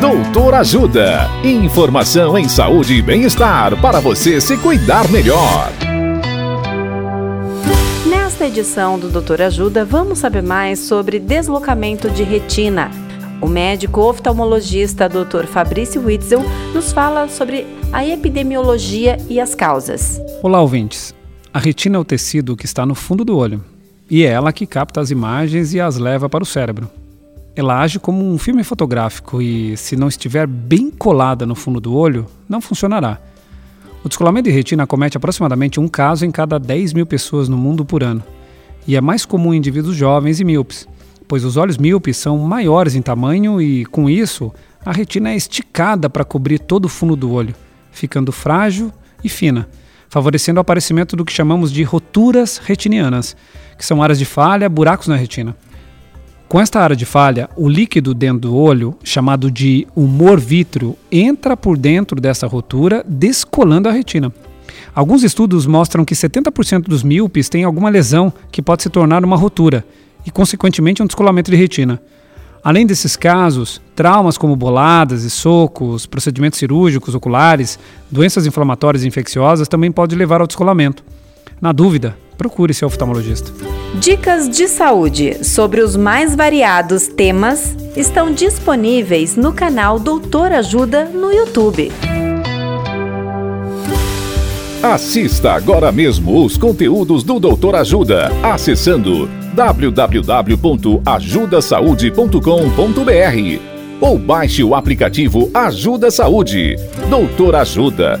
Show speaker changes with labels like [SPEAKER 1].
[SPEAKER 1] Doutor Ajuda. Informação em saúde e bem-estar para você se cuidar melhor.
[SPEAKER 2] Nesta edição do Doutor Ajuda, vamos saber mais sobre deslocamento de retina. O médico oftalmologista Dr. Fabrício Witzel nos fala sobre a epidemiologia e as causas.
[SPEAKER 3] Olá, ouvintes. A retina é o tecido que está no fundo do olho e é ela que capta as imagens e as leva para o cérebro. Ela age como um filme fotográfico e, se não estiver bem colada no fundo do olho, não funcionará. O descolamento de retina comete aproximadamente um caso em cada 10 mil pessoas no mundo por ano, e é mais comum em indivíduos jovens e míopes, pois os olhos míopes são maiores em tamanho e, com isso, a retina é esticada para cobrir todo o fundo do olho, ficando frágil e fina, favorecendo o aparecimento do que chamamos de roturas retinianas, que são áreas de falha, buracos na retina. Com esta área de falha, o líquido dentro do olho, chamado de humor vítreo, entra por dentro dessa rotura, descolando a retina. Alguns estudos mostram que 70% dos míopes têm alguma lesão que pode se tornar uma rotura e, consequentemente, um descolamento de retina. Além desses casos, traumas como boladas e socos, procedimentos cirúrgicos oculares, doenças inflamatórias e infecciosas também podem levar ao descolamento. Na dúvida, procure seu oftalmologista.
[SPEAKER 2] Dicas de saúde sobre os mais variados temas estão disponíveis no canal Doutor Ajuda no YouTube.
[SPEAKER 1] Assista agora mesmo os conteúdos do Doutor Ajuda acessando www.ajudasaude.com.br ou baixe o aplicativo Ajuda Saúde. Doutor Ajuda